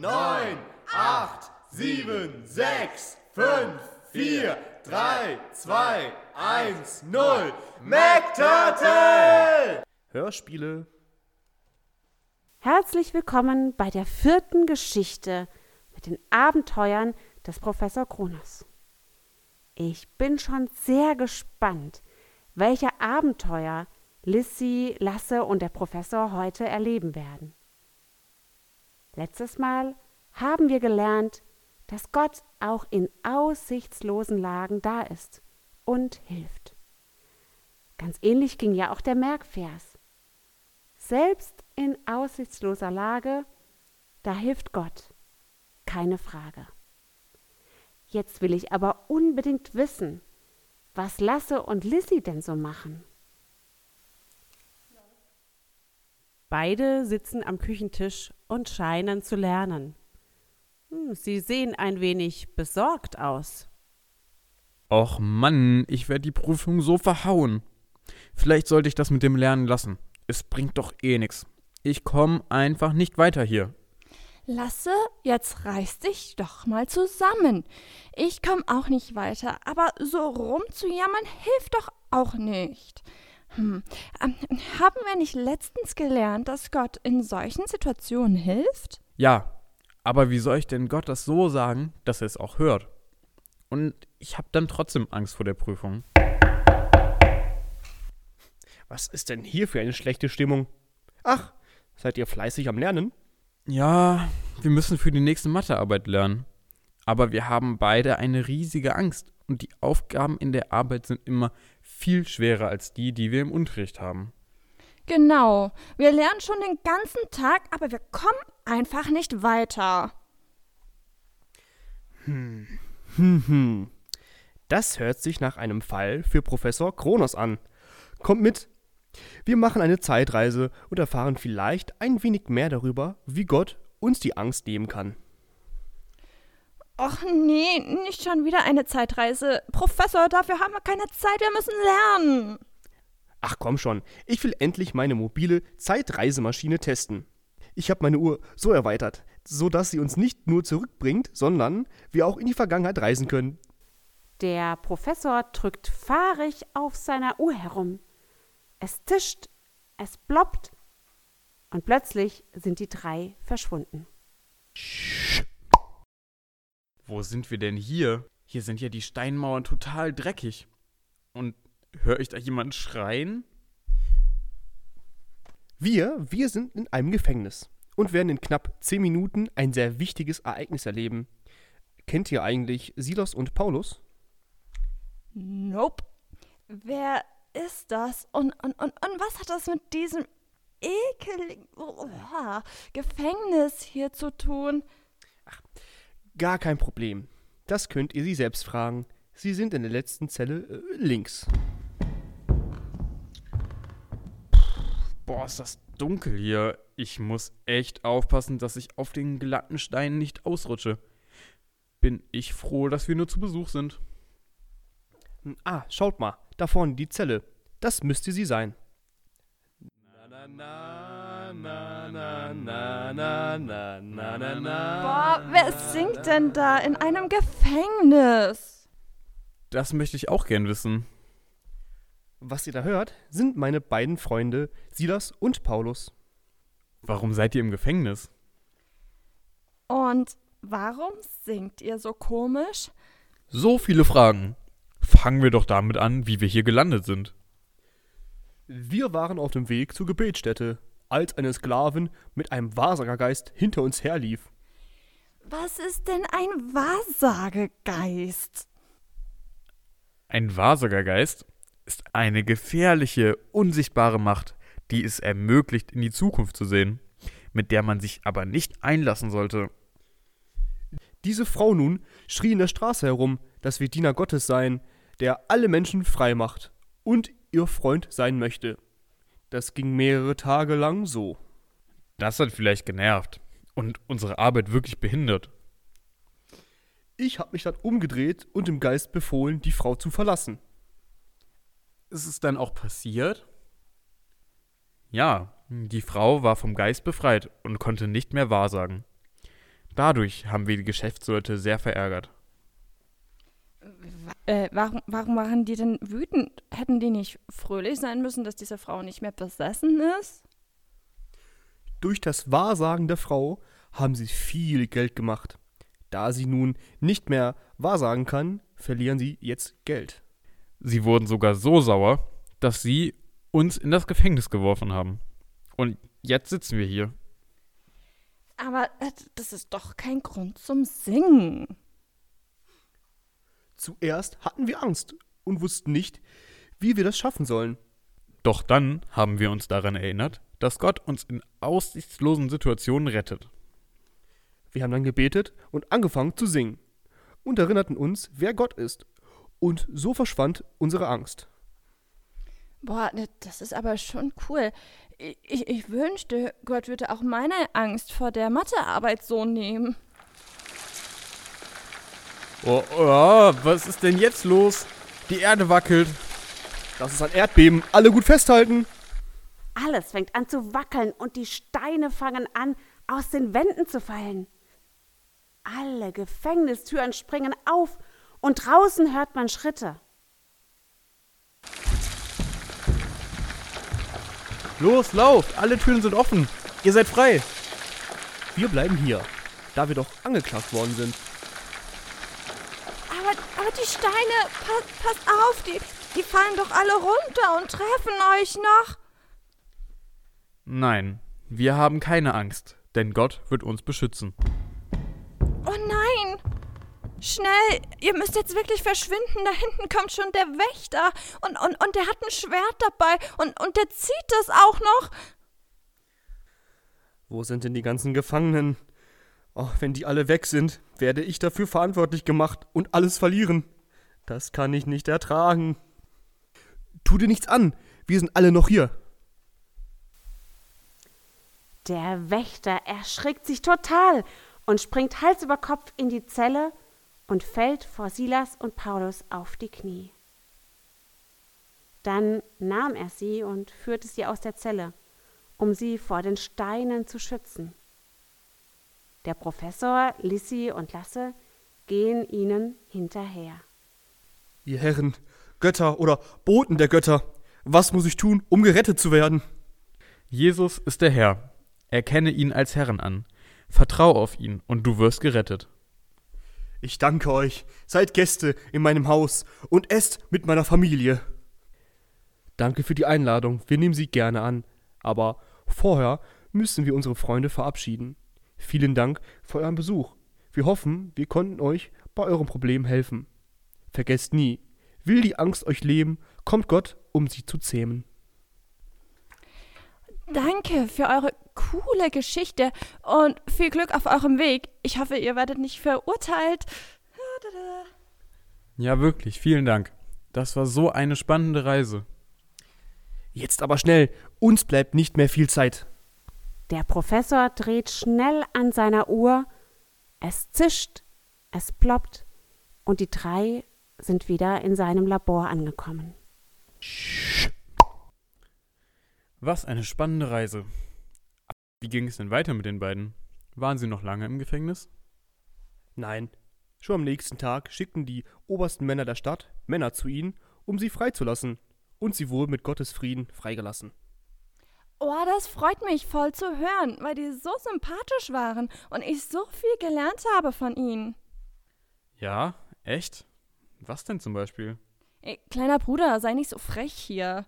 neun, acht, sieben, sechs, fünf, vier, drei, zwei, eins, null. McTurtle! Hörspiele. Herzlich willkommen bei der vierten Geschichte mit den Abenteuern des Professor Kronos. Ich bin schon sehr gespannt, welche Abenteuer Lissy, Lasse und der Professor heute erleben werden. Letztes Mal haben wir gelernt, dass Gott auch in aussichtslosen Lagen da ist und hilft. Ganz ähnlich ging ja auch der Merkvers. Selbst in aussichtsloser Lage, da hilft Gott, keine Frage. Jetzt will ich aber unbedingt wissen, was Lasse und Lissy denn so machen. Beide sitzen am Küchentisch und scheinen zu lernen. Hm, sie sehen ein wenig besorgt aus. Och Mann, ich werde die Prüfung so verhauen. Vielleicht sollte ich das mit dem Lernen lassen. Es bringt doch eh nix. Ich komme einfach nicht weiter hier. Lasse, jetzt reiß dich doch mal zusammen. Ich komm auch nicht weiter, aber so rumzujammern hilft doch auch nicht. Hm. Ähm, haben wir nicht letztens gelernt, dass Gott in solchen Situationen hilft? Ja, aber wie soll ich denn Gott das so sagen, dass er es auch hört? Und ich habe dann trotzdem Angst vor der Prüfung. Was ist denn hier für eine schlechte Stimmung? Ach, seid ihr fleißig am Lernen? Ja, wir müssen für die nächste Mathearbeit lernen. Aber wir haben beide eine riesige Angst und die Aufgaben in der Arbeit sind immer viel schwerer als die, die wir im Unterricht haben. Genau. Wir lernen schon den ganzen Tag, aber wir kommen einfach nicht weiter. Hm. Hm, hm. Das hört sich nach einem Fall für Professor Kronos an. Kommt mit. Wir machen eine Zeitreise und erfahren vielleicht ein wenig mehr darüber, wie Gott uns die Angst nehmen kann. Och nee, nicht schon wieder eine Zeitreise. Professor, dafür haben wir keine Zeit, wir müssen lernen. Ach komm schon, ich will endlich meine mobile Zeitreisemaschine testen. Ich habe meine Uhr so erweitert, so dass sie uns nicht nur zurückbringt, sondern wir auch in die Vergangenheit reisen können. Der Professor drückt fahrig auf seiner Uhr herum. Es tischt, es ploppt und plötzlich sind die drei verschwunden. Wo sind wir denn hier? Hier sind ja die Steinmauern total dreckig. Und höre ich da jemanden schreien? Wir, wir sind in einem Gefängnis und werden in knapp zehn Minuten ein sehr wichtiges Ereignis erleben. Kennt ihr eigentlich Silos und Paulus? Nope. Wer ist das? Und, und, und, und was hat das mit diesem ekeligen oh, Gefängnis hier zu tun? Ach, Gar kein Problem. Das könnt ihr sie selbst fragen. Sie sind in der letzten Zelle äh, links. Boah, ist das dunkel hier. Ich muss echt aufpassen, dass ich auf den glatten Steinen nicht ausrutsche. Bin ich froh, dass wir nur zu Besuch sind. Hm, ah, schaut mal, da vorne die Zelle. Das müsste sie sein. Na, na, na, na, na, na, na, na, na, na. Boah, wer singt denn da in einem Gefängnis? Das möchte ich auch gern wissen. Was ihr da hört, sind meine beiden Freunde Silas und Paulus. Warum seid ihr im Gefängnis? Und warum singt ihr so komisch? So viele Fragen. Fangen wir doch damit an, wie wir hier gelandet sind. Wir waren auf dem Weg zur Gebetsstätte, als eine Sklavin mit einem Wahrsagergeist hinter uns herlief. Was ist denn ein Wahrsagegeist? Ein Wahrsagergeist ist eine gefährliche, unsichtbare Macht, die es ermöglicht, in die Zukunft zu sehen, mit der man sich aber nicht einlassen sollte. Diese Frau nun schrie in der Straße herum, dass wir Diener Gottes seien, der alle Menschen frei macht und ihr Freund sein möchte. Das ging mehrere Tage lang so. Das hat vielleicht genervt und unsere Arbeit wirklich behindert. Ich habe mich dann umgedreht und dem Geist befohlen, die Frau zu verlassen. Ist es dann auch passiert? Ja, die Frau war vom Geist befreit und konnte nicht mehr wahrsagen. dadurch haben wir die Geschäftsleute sehr verärgert. Äh, warum, warum waren die denn wütend? Hätten die nicht fröhlich sein müssen, dass diese Frau nicht mehr besessen ist? Durch das Wahrsagen der Frau haben sie viel Geld gemacht. Da sie nun nicht mehr wahrsagen kann, verlieren sie jetzt Geld. Sie wurden sogar so sauer, dass sie uns in das Gefängnis geworfen haben. Und jetzt sitzen wir hier. Aber äh, das ist doch kein Grund zum Singen. Zuerst hatten wir Angst und wussten nicht, wie wir das schaffen sollen. Doch dann haben wir uns daran erinnert, dass Gott uns in aussichtslosen Situationen rettet. Wir haben dann gebetet und angefangen zu singen und erinnerten uns, wer Gott ist. Und so verschwand unsere Angst. Boah, ne, das ist aber schon cool. Ich, ich, ich wünschte, Gott würde auch meine Angst vor der Mathearbeit so nehmen. Oh, oh, was ist denn jetzt los? Die Erde wackelt. Das ist ein Erdbeben. Alle gut festhalten. Alles fängt an zu wackeln und die Steine fangen an, aus den Wänden zu fallen. Alle Gefängnistüren springen auf und draußen hört man Schritte. Los, lauft! Alle Türen sind offen. Ihr seid frei. Wir bleiben hier, da wir doch angeklagt worden sind. Aber, aber die Steine, pass, passt auf, die, die fallen doch alle runter und treffen euch noch. Nein, wir haben keine Angst, denn Gott wird uns beschützen. Oh nein! Schnell, ihr müsst jetzt wirklich verschwinden. Da hinten kommt schon der Wächter. Und, und, und der hat ein Schwert dabei. Und, und der zieht das auch noch. Wo sind denn die ganzen Gefangenen? Oh, wenn die alle weg sind, werde ich dafür verantwortlich gemacht und alles verlieren. Das kann ich nicht ertragen. Tu dir nichts an. Wir sind alle noch hier. Der Wächter erschrickt sich total und springt Hals über Kopf in die Zelle und fällt vor Silas und Paulus auf die Knie. Dann nahm er sie und führte sie aus der Zelle, um sie vor den Steinen zu schützen. Der Professor, Lissi und Lasse gehen ihnen hinterher. Ihr Herren, Götter oder Boten der Götter, was muss ich tun, um gerettet zu werden? Jesus ist der Herr. Erkenne ihn als Herrn an. Vertrau auf ihn und du wirst gerettet. Ich danke euch, seid Gäste in meinem Haus und esst mit meiner Familie. Danke für die Einladung, wir nehmen sie gerne an, aber vorher müssen wir unsere Freunde verabschieden. Vielen Dank für euren Besuch. Wir hoffen, wir konnten euch bei eurem Problem helfen. Vergesst nie, will die Angst euch leben, kommt Gott, um sie zu zähmen. Danke für eure coole Geschichte und viel Glück auf eurem Weg. Ich hoffe, ihr werdet nicht verurteilt. Ja, wirklich, vielen Dank. Das war so eine spannende Reise. Jetzt aber schnell, uns bleibt nicht mehr viel Zeit. Der Professor dreht schnell an seiner Uhr, es zischt, es ploppt, und die drei sind wieder in seinem Labor angekommen. Was eine spannende Reise. Wie ging es denn weiter mit den beiden? Waren sie noch lange im Gefängnis? Nein, schon am nächsten Tag schickten die obersten Männer der Stadt Männer zu ihnen, um sie freizulassen, und sie wurden mit Gottes Frieden freigelassen. Oh, das freut mich voll zu hören, weil die so sympathisch waren und ich so viel gelernt habe von ihnen. Ja, echt? Was denn zum Beispiel? Ey, kleiner Bruder, sei nicht so frech hier.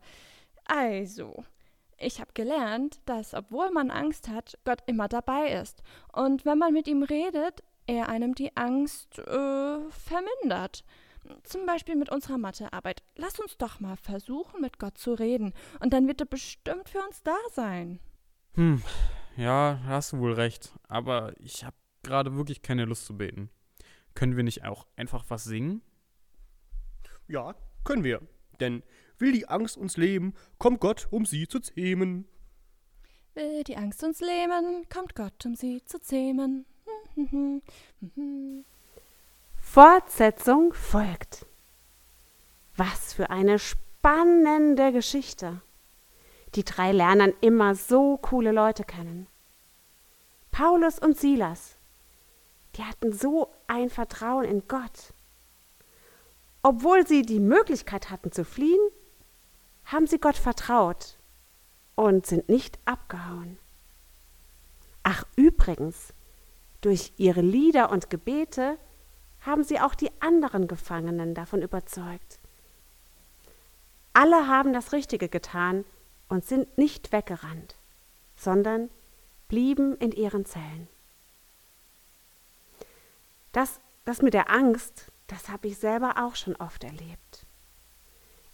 Also, ich habe gelernt, dass obwohl man Angst hat, Gott immer dabei ist. Und wenn man mit ihm redet, er einem die Angst äh, vermindert. Zum Beispiel mit unserer Mathearbeit. Lass uns doch mal versuchen, mit Gott zu reden. Und dann wird er bestimmt für uns da sein. Hm, ja, hast du wohl recht. Aber ich habe gerade wirklich keine Lust zu beten. Können wir nicht auch einfach was singen? Ja, können wir. Denn will die Angst uns leben, kommt Gott, um sie zu zähmen. Will die Angst uns lähmen, kommt Gott, um sie zu zähmen. Fortsetzung folgt. Was für eine spannende Geschichte. Die drei lernen immer so coole Leute kennen. Paulus und Silas. die hatten so ein Vertrauen in Gott. Obwohl sie die Möglichkeit hatten zu fliehen, haben sie Gott vertraut und sind nicht abgehauen. Ach übrigens, durch ihre Lieder und Gebete haben sie auch die anderen Gefangenen davon überzeugt. Alle haben das Richtige getan und sind nicht weggerannt, sondern blieben in ihren Zellen. Das, das mit der Angst, das habe ich selber auch schon oft erlebt.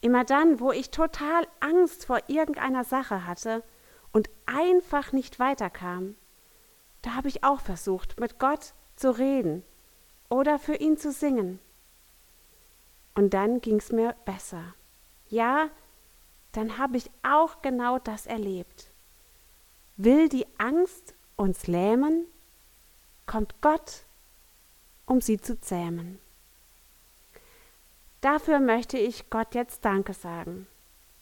Immer dann, wo ich total Angst vor irgendeiner Sache hatte und einfach nicht weiterkam, da habe ich auch versucht, mit Gott zu reden oder für ihn zu singen. Und dann ging es mir besser. Ja, dann habe ich auch genau das erlebt. Will die Angst uns lähmen, kommt Gott, um sie zu zähmen. Dafür möchte ich Gott jetzt Danke sagen,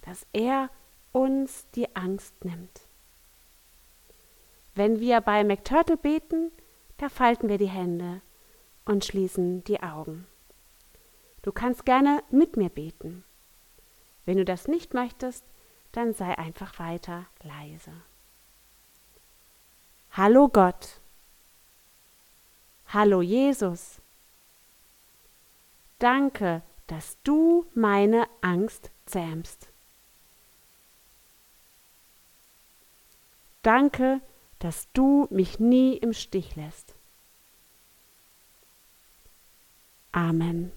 dass er uns die Angst nimmt. Wenn wir bei McTurtle beten, da falten wir die Hände und schließen die Augen. Du kannst gerne mit mir beten. Wenn du das nicht möchtest, dann sei einfach weiter leise. Hallo Gott. Hallo Jesus. Danke, dass du meine Angst zähmst. Danke, dass du mich nie im Stich lässt. Amen.